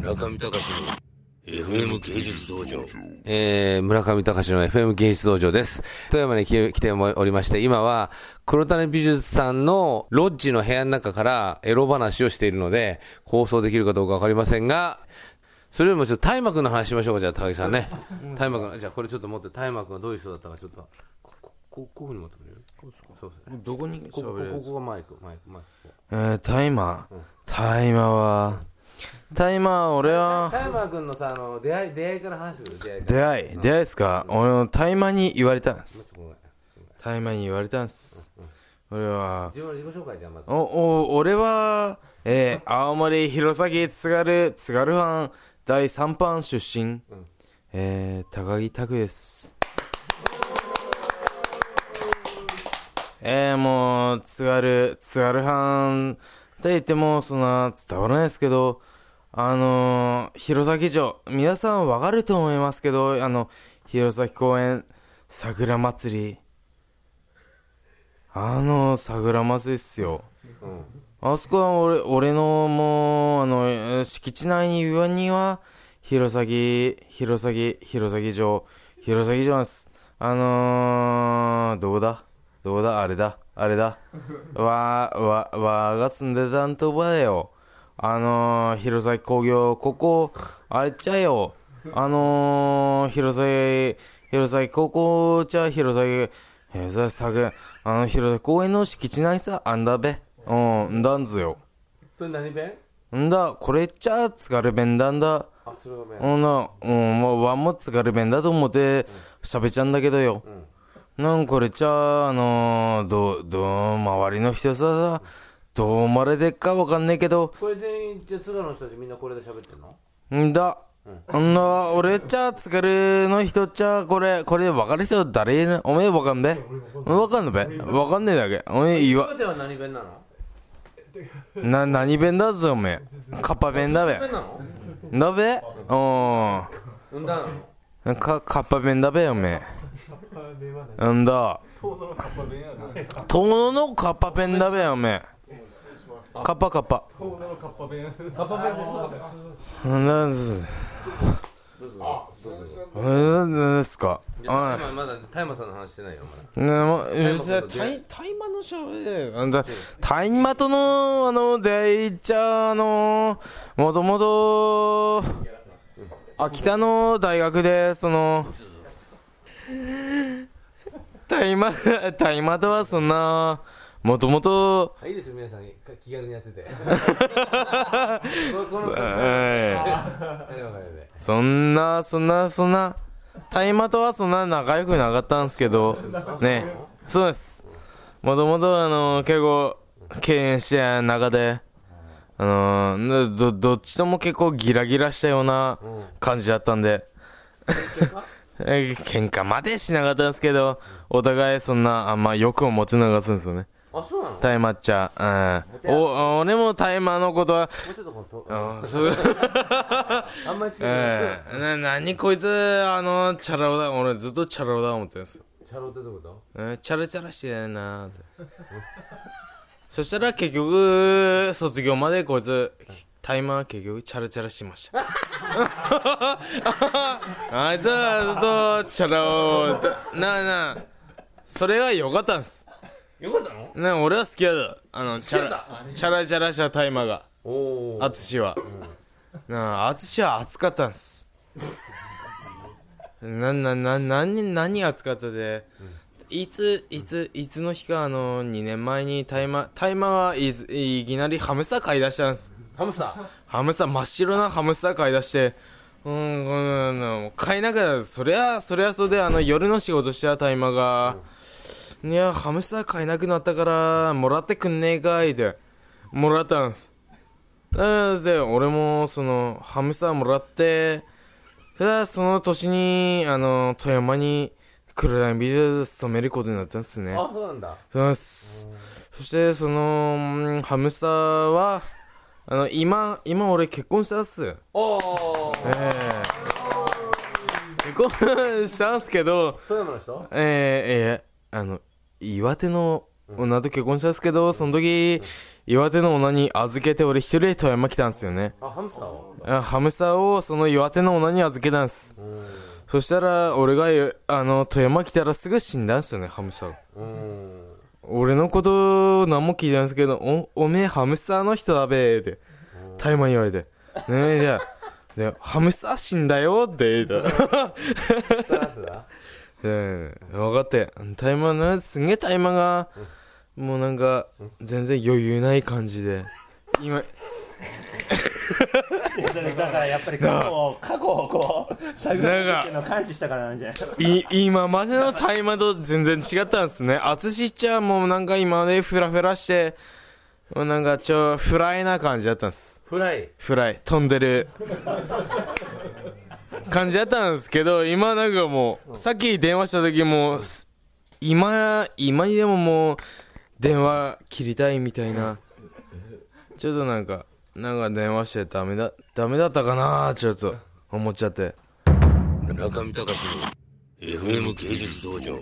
村上隆の FM 芸術道場。えー、村上隆の FM 芸術道場です。富山に来来ておりまして、今は黒谷美術さんのロッジの部屋の中からエロ話をしているので、放送できるかどうかわかりませんが、それよりもちょっと大麻君の話しましょうか、じゃあ高木さんね。大麻君、じゃあこれちょっと持って、大麻君はどういう人だったかちょっと、ここここういうふうに持ってくれる？そうですね。どこにここ、ここここがマイク、マイク、マイク。えー、大麻。大麻は、大麻、俺は、大麻君のさ、あの、出会い、出会いから話してくれ、出会い。出会い、出会いですか？俺の大麻に言われたんです。ごめん。大麻に言われたんです。俺は、自分の自己紹介じゃん、まず。お、お、俺は、えー、青森、弘前、津軽、津軽藩、第3班出身、えー、高木拓です。えー、もう、津軽、津軽藩。って言っても、そんな伝わらないですけど、あのー、弘前城、皆さんわかると思いますけど、あの、弘前公園、桜祭り、あの、桜祭りっすよ。あそこは俺、俺のもう、あの、敷地内に岩には、弘前、弘前、弘前城、弘前城なんです。あのー、どこだ？どこだ？あれだ？あれだ？わ、わ、わが住んでたんとこだよ。あのー、弘前工業、ここ、あれっちゃよ。あのー、弘前、弘前高校じゃ弘前、弘前作、あの、弘前公園の敷地内さ、あんだべ。うん、んだんずよ。それ何弁？んだ、これっちゃ津軽弁だんだ。あ、それが弁。うんな、うん、もうワンも津軽弁だと思って喋っちゃうんだけどよ。なんこれっちゃ、あのー、どう、どう、周りの人さ、どう生まれでっかわかんねえけど、これ全員、じゃあ津軽の人たちみんなこれで喋ってんの？んだ。んだ、俺っちゃ、津軽の人っちゃ、これ、これ分かる人誰なおめえわかんべ？わかんのべ？わかんねえだけ。おめえ言わ、岩手は何弁なの？な、何弁だぞ、おめえ。カッパ弁だべ。弁なのだべ？ううんだなの？ん。か、カッパ弁だべ、おめえ。んだ。遠野のカッパ弁だべ、おめえ。カッパカッパ。カッパ弁でなんです。どうぞどうぞなんですか。今まだ大麻さんの話してないよ大麻のしゃべ大麻との、あの、出会いっちゃ、あの、もともと、秋田の大学で、その、大麻、大麻とはそんな、もともと、あいいですよ皆さん。気軽にやってて。そんな、そんな、そんな、大麻とはそんな仲良くなかったんですけど、ね、そうです。もともと、あの、結構、敬遠して中で、あの、ど、どっちとも結構ギラギラしたような感じだったんで、え喧嘩までしなかったんですけど、お互いそんな、あんま欲を持てなかったんですよね。あそうなの？も大麻っちゃ、うん。お、俺も大麻のことは、うちょっとこのとうん、そう、あんまり近いええな、なにこいつ、あの、チャラ男だ。俺ずっとチャラ男だ思ってるんですよ。チャロってどういうこえーチャラチャラしてないなーって。そしたら結局、卒業までこいつ、タイマー結局チャラチャラしました。あいつはずっとチャラを、なあなあ、それが良かったんです。とよかったの？ね、俺は好きやだ。あの、チャラ、チャラチャラしたタイマーが。おおアツシは。なあ、アツシは熱かったんです。な、な、な、何、何熱かったで、いつ、いつ、いつの日か、あの、2年前にタイマー、タイマーはいずいきなりハムスター買い出したんです。ハムスター？ハムスター、真っ白なハムスター買い出して、うん、うん、うん、買いながら、そりゃ、そりゃそうで、あの、夜の仕事してたタイマーが、いや、ハムスター買えなくなったから、もらってくんねえかいって、もらったんです。で、俺も、その、ハムスターもらって、ただ、その年に、あの、富山に、黒谷美術勤めることになったんですね。あそうなんだそうです。そして、その、うんハムスターは、あの、今、今俺結婚したっす。おおええ結婚したんすけど、富山の人ええええあの、岩手の女と結婚したんすけど、その時、岩手の女に預けて俺一人で富山来たんですよね。あ、ハムスターを？あハムスターをその岩手の女に預けたんです。そしたら、俺が、あの、富山来たらすぐ死んだんですよね、ハムスター。うん。俺のこと何も聞いたんですけど、お、おめえハムスターの人だべーって、タイマン言われて。ねえ、じゃあ、で、ハムスター死んだよって言った。うん、分かって。タイマンの、すんげえタイマンが、もうなんか、全然余裕ない感じで。今、だからやっぱり過去を過去をこう探るっていうのを感知したからなんじゃないい今までのタイマーと全然違ったんですね。淳っちゃもうなんか今までフラフラして、もうなんかちょ、フライな感じだったんです。フライ。フライ、飛んでる感じだったんですけど、今なんかもう、さっき電話した時も、す今、今にでももう、電話切りたいみたいな。ちょっとなんか、なんか電話してダメだ、ダメだったかなちょっと、思っちゃって。村上隆の FM 芸術道場。